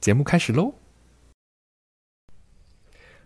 节目开始喽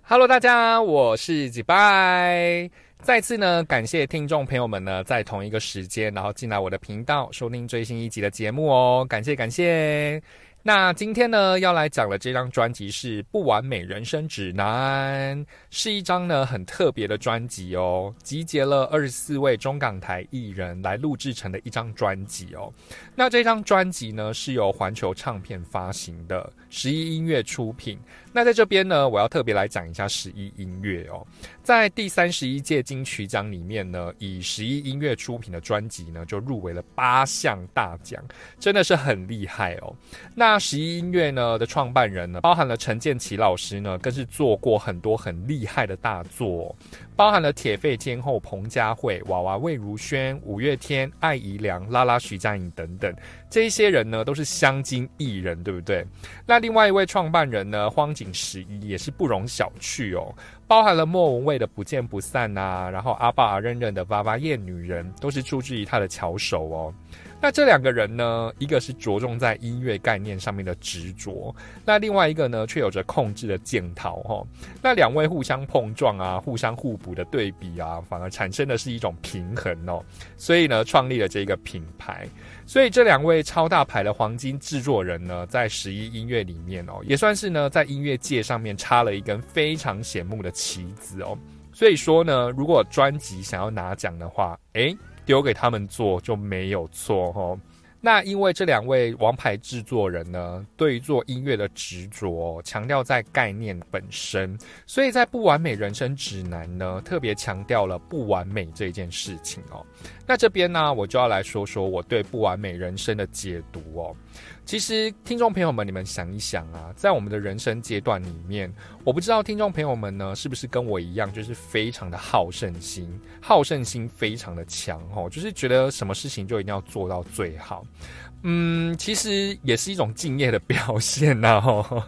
！Hello，大家，我是几拜。再次呢，感谢听众朋友们呢，在同一个时间，然后进来我的频道收听最新一集的节目哦，感谢感谢。那今天呢，要来讲的这张专辑是《不完美人生指南》，是一张呢很特别的专辑哦，集结了二十四位中港台艺人来录制成的一张专辑哦。那这张专辑呢，是由环球唱片发行的，十一音乐出品。那在这边呢，我要特别来讲一下十一音乐哦，在第三十一届金曲奖里面呢，以十一音乐出品的专辑呢，就入围了八项大奖，真的是很厉害哦。那十一音乐呢的创办人呢，包含了陈建奇老师呢，更是做过很多很厉害的大作，包含了铁肺天后彭佳慧、娃娃魏如萱、五月天、艾怡良、拉拉徐佳莹等等，这一些人呢，都是香精艺人，对不对？那另外一位创办人呢，荒井十一也是不容小觑哦，包含了莫文蔚的不见不散呐，然后阿爸阿认认的娃娃夜女人，都是出自于他的巧手哦。那这两个人呢，一个是着重在音乐概念上面的执着，那另外一个呢，却有着控制的剑桃哈。那两位互相碰撞啊，互相互补的对比啊，反而产生的是一种平衡哦。所以呢，创立了这个品牌。所以这两位超大牌的黄金制作人呢，在十一音乐里面哦，也算是呢，在音乐界上面插了一根非常显目的旗子哦。所以说呢，如果专辑想要拿奖的话，诶。丢给他们做就没有错哦。那因为这两位王牌制作人呢，对于做音乐的执着，强调在概念本身，所以在《不完美人生指南》呢，特别强调了不完美这件事情哦。那这边呢，我就要来说说我对《不完美人生》的解读哦。其实，听众朋友们，你们想一想啊，在我们的人生阶段里面，我不知道听众朋友们呢，是不是跟我一样，就是非常的好胜心，好胜心非常的强哦，就是觉得什么事情就一定要做到最好。嗯，其实也是一种敬业的表现呐，吼，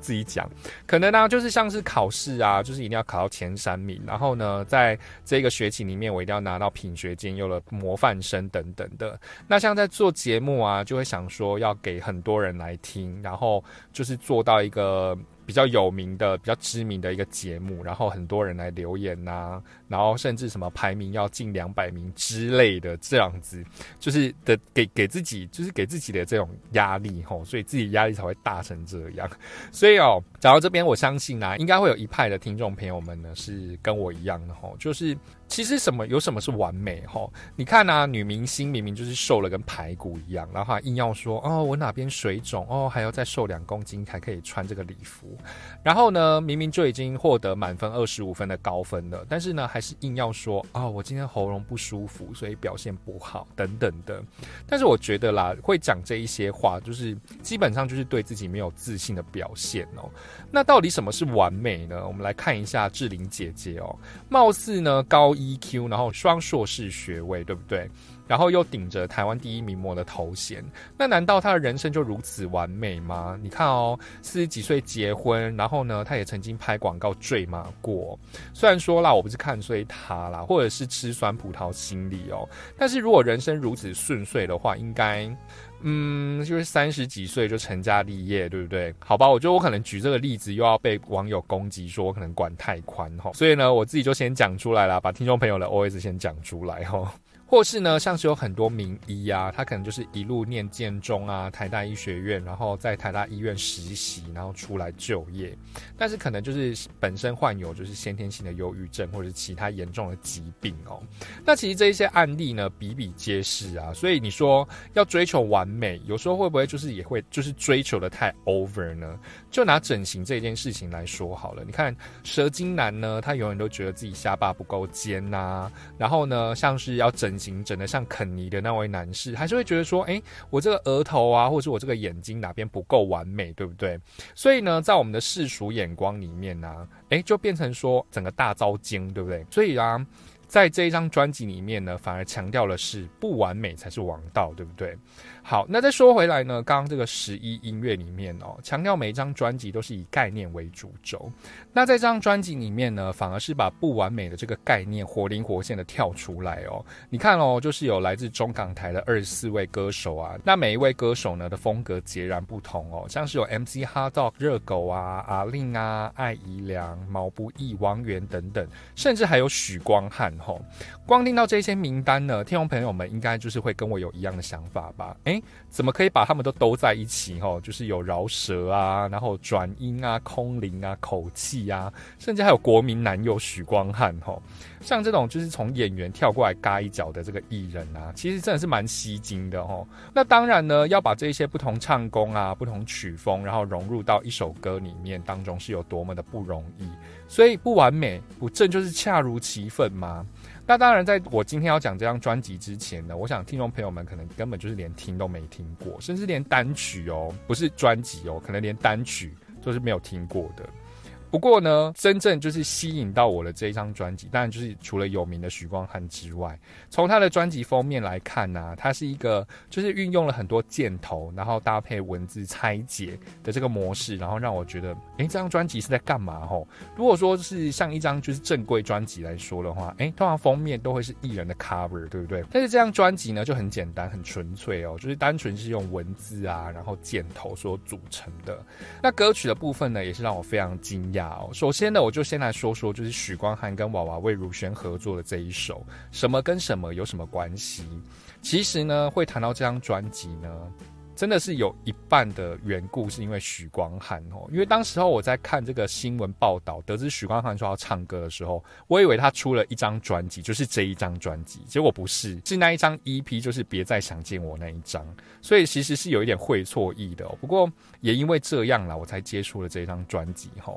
自己讲，可能呢，就是像是考试啊，就是一定要考到前三名，然后呢，在这个学期里面，我一定要拿到品学兼优的模范生等等的。那像在做节目啊，就会想说要给很多人来听，然后就是做到一个。比较有名的、比较知名的一个节目，然后很多人来留言呐，然后甚至什么排名要进两百名之类的，这样子就是的给给自己，就是给自己的这种压力吼，所以自己压力才会大成这样。所以哦，讲到这边，我相信啊，应该会有一派的听众朋友们呢是跟我一样的吼，就是。其实什么有什么是完美吼？你看啊，女明星明明就是瘦了跟排骨一样，然后硬要说哦我哪边水肿哦，还要再瘦两公斤才可以穿这个礼服。然后呢，明明就已经获得满分二十五分的高分了，但是呢，还是硬要说啊我今天喉咙不舒服，所以表现不好等等的。但是我觉得啦，会讲这一些话，就是基本上就是对自己没有自信的表现哦。那到底什么是完美呢？我们来看一下志玲姐姐哦，貌似呢高。EQ，然后双硕士学位，对不对？然后又顶着台湾第一名模的头衔，那难道他的人生就如此完美吗？你看哦，四十几岁结婚，然后呢，他也曾经拍广告坠马过。虽然说啦，我不是看衰他啦，或者是吃酸葡萄心理哦，但是如果人生如此顺遂的话，应该。嗯，就是三十几岁就成家立业，对不对？好吧，我觉得我可能举这个例子又要被网友攻击，说我可能管太宽哈，所以呢，我自己就先讲出来了，把听众朋友的 OS 先讲出来哈。或是呢，像是有很多名医啊，他可能就是一路念建中啊、台大医学院，然后在台大医院实习，然后出来就业，但是可能就是本身患有就是先天性的忧郁症或者是其他严重的疾病哦。那其实这一些案例呢比比皆是啊，所以你说要追求完美，有时候会不会就是也会就是追求的太 over 呢？就拿整形这件事情来说好了，你看蛇精男呢，他永远都觉得自己下巴不够尖呐，然后呢，像是要整。型整的像肯尼的那位男士，还是会觉得说，哎，我这个额头啊，或者是我这个眼睛哪边不够完美，对不对？所以呢，在我们的世俗眼光里面呢，哎，就变成说整个大招精，对不对？所以啊。在这一张专辑里面呢，反而强调的是不完美才是王道，对不对？好，那再说回来呢，刚刚这个十一音乐里面哦，强调每一张专辑都是以概念为主轴。那在这张专辑里面呢，反而是把不完美的这个概念活灵活现的跳出来哦。你看哦，就是有来自中港台的二十四位歌手啊，那每一位歌手呢的风格截然不同哦，像是有 MC Hot Dog、热狗啊、阿令啊、艾怡良、毛不易、王源等等，甚至还有许光汉吼。光听到这些名单呢，听众朋友们应该就是会跟我有一样的想法吧？诶，怎么可以把他们都都在一起？吼，就是有饶舌啊，然后转音啊、空灵啊、口气啊，甚至还有国民男友许光汉吼。像这种就是从演员跳过来嘎一脚的这个艺人啊，其实真的是蛮吸睛的吼。那当然呢，要把这些不同唱功啊、不同曲风，然后融入到一首歌里面当中，是有多么的不容易。所以不完美不正就是恰如其分吗？那当然，在我今天要讲这张专辑之前呢，我想听众朋友们可能根本就是连听都没听过，甚至连单曲哦，不是专辑哦，可能连单曲都是没有听过的。不过呢，真正就是吸引到我的这一张专辑，当然就是除了有名的许光汉之外，从他的专辑封面来看呢，它是一个就是运用了很多箭头，然后搭配文字拆解的这个模式，然后让我觉得，哎，这张专辑是在干嘛？吼，如果说是像一张就是正规专辑来说的话，哎，通常封面都会是艺人的 cover，对不对？但是这张专辑呢就很简单，很纯粹哦，就是单纯是用文字啊，然后箭头所组成的。那歌曲的部分呢，也是让我非常惊讶。首先呢，我就先来说说，就是许光汉跟娃娃魏如萱合作的这一首《什么跟什么有什么关系》。其实呢，会谈到这张专辑呢。真的是有一半的缘故是因为许光汉哦，因为当时候我在看这个新闻报道，得知许光汉说要唱歌的时候，我以为他出了一张专辑，就是这一张专辑，结果不是，是那一张 EP，就是别再想见我那一张，所以其实是有一点会错意的。不过也因为这样啦，我才接触了这一张专辑哈。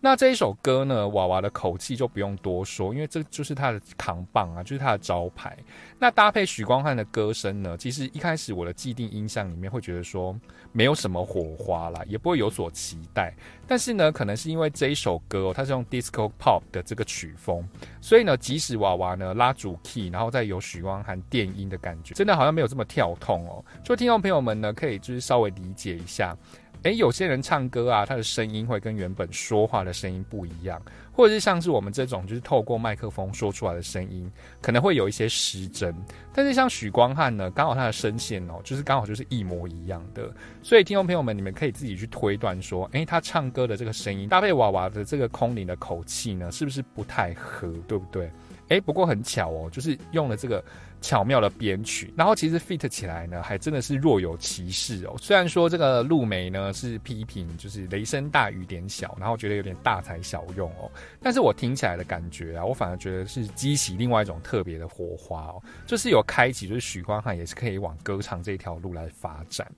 那这一首歌呢，娃娃的口气就不用多说，因为这就是他的扛棒啊，就是他的招牌。那搭配许光汉的歌声呢，其实一开始我的既定印象里面会觉得说没有什么火花啦，也不会有所期待。但是呢，可能是因为这一首歌哦，它是用 disco pop 的这个曲风，所以呢，即使娃娃呢拉主 key，然后再有许光汉电音的感觉，真的好像没有这么跳痛哦。就听众朋友们呢，可以就是稍微理解一下。诶，有些人唱歌啊，他的声音会跟原本说话的声音不一样，或者是像是我们这种就是透过麦克风说出来的声音，可能会有一些失真。但是像许光汉呢，刚好他的声线哦，就是刚好就是一模一样的。所以听众朋友们，你们可以自己去推断说，诶，他唱歌的这个声音搭配娃娃的这个空灵的口气呢，是不是不太合，对不对？诶，不过很巧哦，就是用了这个。巧妙的编曲，然后其实 fit 起来呢，还真的是若有其事哦。虽然说这个陆梅呢是批评，就是雷声大雨点小，然后觉得有点大材小用哦，但是我听起来的感觉啊，我反而觉得是激起另外一种特别的火花哦，就是有开启，就是许光汉也是可以往歌唱这条路来发展。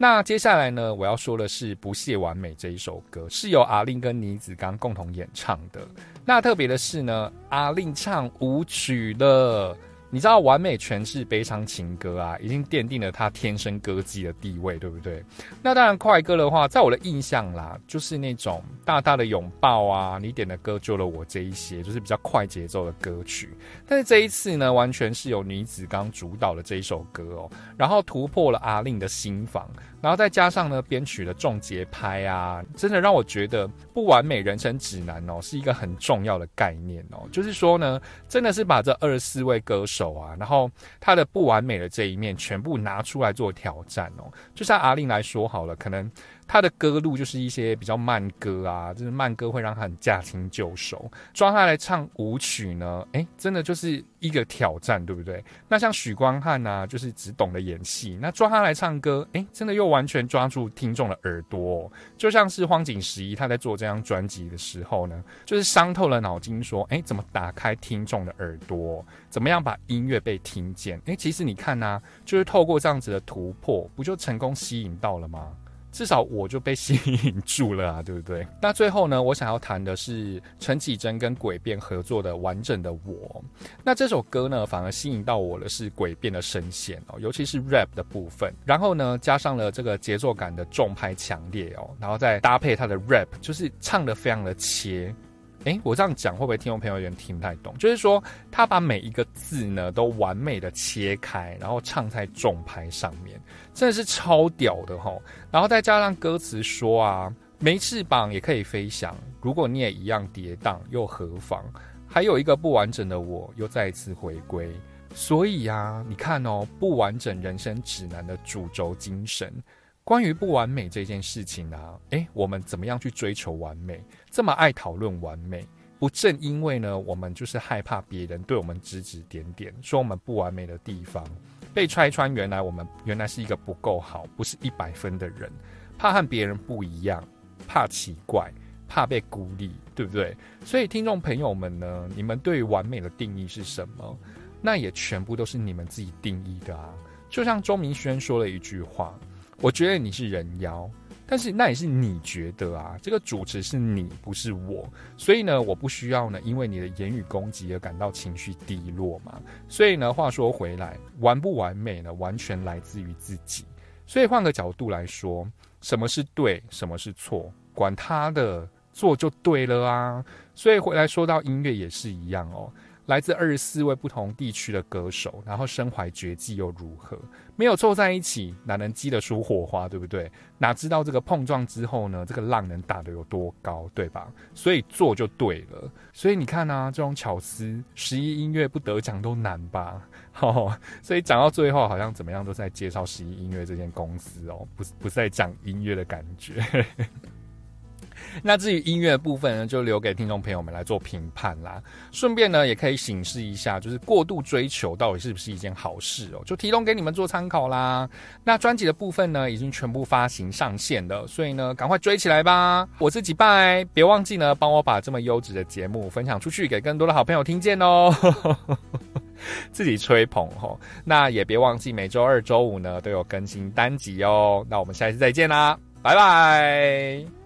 那接下来呢，我要说的是《不屑完美》这一首歌，是由阿令跟倪子刚共同演唱的。那特别的是呢，阿令唱舞曲了。你知道完美诠释悲伤情歌啊，已经奠定了他天生歌姬的地位，对不对？那当然快歌的话，在我的印象啦，就是那种大大的拥抱啊，你点的歌救了我这一些，就是比较快节奏的歌曲。但是这一次呢，完全是由女子刚主导的这一首歌哦，然后突破了阿令的心房。然后再加上呢，编曲的重节拍啊，真的让我觉得《不完美人生指南》哦，是一个很重要的概念哦。就是说呢，真的是把这二十四位歌手手啊，然后他的不完美的这一面全部拿出来做挑战哦。就像阿令来说好了，可能。他的歌路就是一些比较慢歌啊，就是慢歌会让他很驾轻就熟。抓他来唱舞曲呢，哎，真的就是一个挑战，对不对？那像许光汉啊，就是只懂得演戏，那抓他来唱歌，哎，真的又完全抓住听众的耳朵。就像是荒井十一他在做这张专辑的时候呢，就是伤透了脑筋，说，哎，怎么打开听众的耳朵？怎么样把音乐被听见？哎，其实你看呐，就是透过这样子的突破，不就成功吸引到了吗？至少我就被吸引住了啊，对不对？那最后呢，我想要谈的是陈绮贞跟诡辩合作的《完整的我》。那这首歌呢，反而吸引到我的是诡辩的声线哦，尤其是 rap 的部分。然后呢，加上了这个节奏感的重拍强烈哦，然后再搭配他的 rap，就是唱的非常的切。诶，我这样讲会不会听众朋友有点听不太懂？就是说，他把每一个字呢都完美的切开，然后唱在重拍上面，真的是超屌的哈。然后再加上歌词说啊，没翅膀也可以飞翔，如果你也一样跌宕，又何妨？还有一个不完整的我，又再一次回归。所以呀，你看哦，不完整人生指南的主轴精神。关于不完美这件事情啊，诶，我们怎么样去追求完美？这么爱讨论完美，不正因为呢，我们就是害怕别人对我们指指点点，说我们不完美的地方被拆穿。原来我们原来是一个不够好，不是一百分的人，怕和别人不一样，怕奇怪，怕被孤立，对不对？所以听众朋友们呢，你们对完美的定义是什么？那也全部都是你们自己定义的啊。就像周明轩说了一句话。我觉得你是人妖，但是那也是你觉得啊，这个主持是你，不是我，所以呢，我不需要呢，因为你的言语攻击而感到情绪低落嘛。所以呢，话说回来，完不完美呢，完全来自于自己。所以换个角度来说，什么是对，什么是错，管他的，做就对了啊。所以回来说到音乐也是一样哦。来自二十四位不同地区的歌手，然后身怀绝技又如何？没有凑在一起，哪能激得出火花，对不对？哪知道这个碰撞之后呢？这个浪能打得有多高，对吧？所以做就对了。所以你看啊，这种巧思，十一音乐不得奖都难吧？哦，所以讲到最后，好像怎么样都在介绍十一音乐这间公司哦，不是不是在讲音乐的感觉。那至于音乐部分呢，就留给听众朋友们来做评判啦。顺便呢，也可以醒示一下，就是过度追求到底是不是一件好事哦？就提供给你们做参考啦。那专辑的部分呢，已经全部发行上线了，所以呢，赶快追起来吧！我自己拜，别忘记呢，帮我把这么优质的节目分享出去，给更多的好朋友听见哦。自己吹捧吼，那也别忘记每周二、周五呢都有更新单集哦。那我们下一次再见啦，拜拜。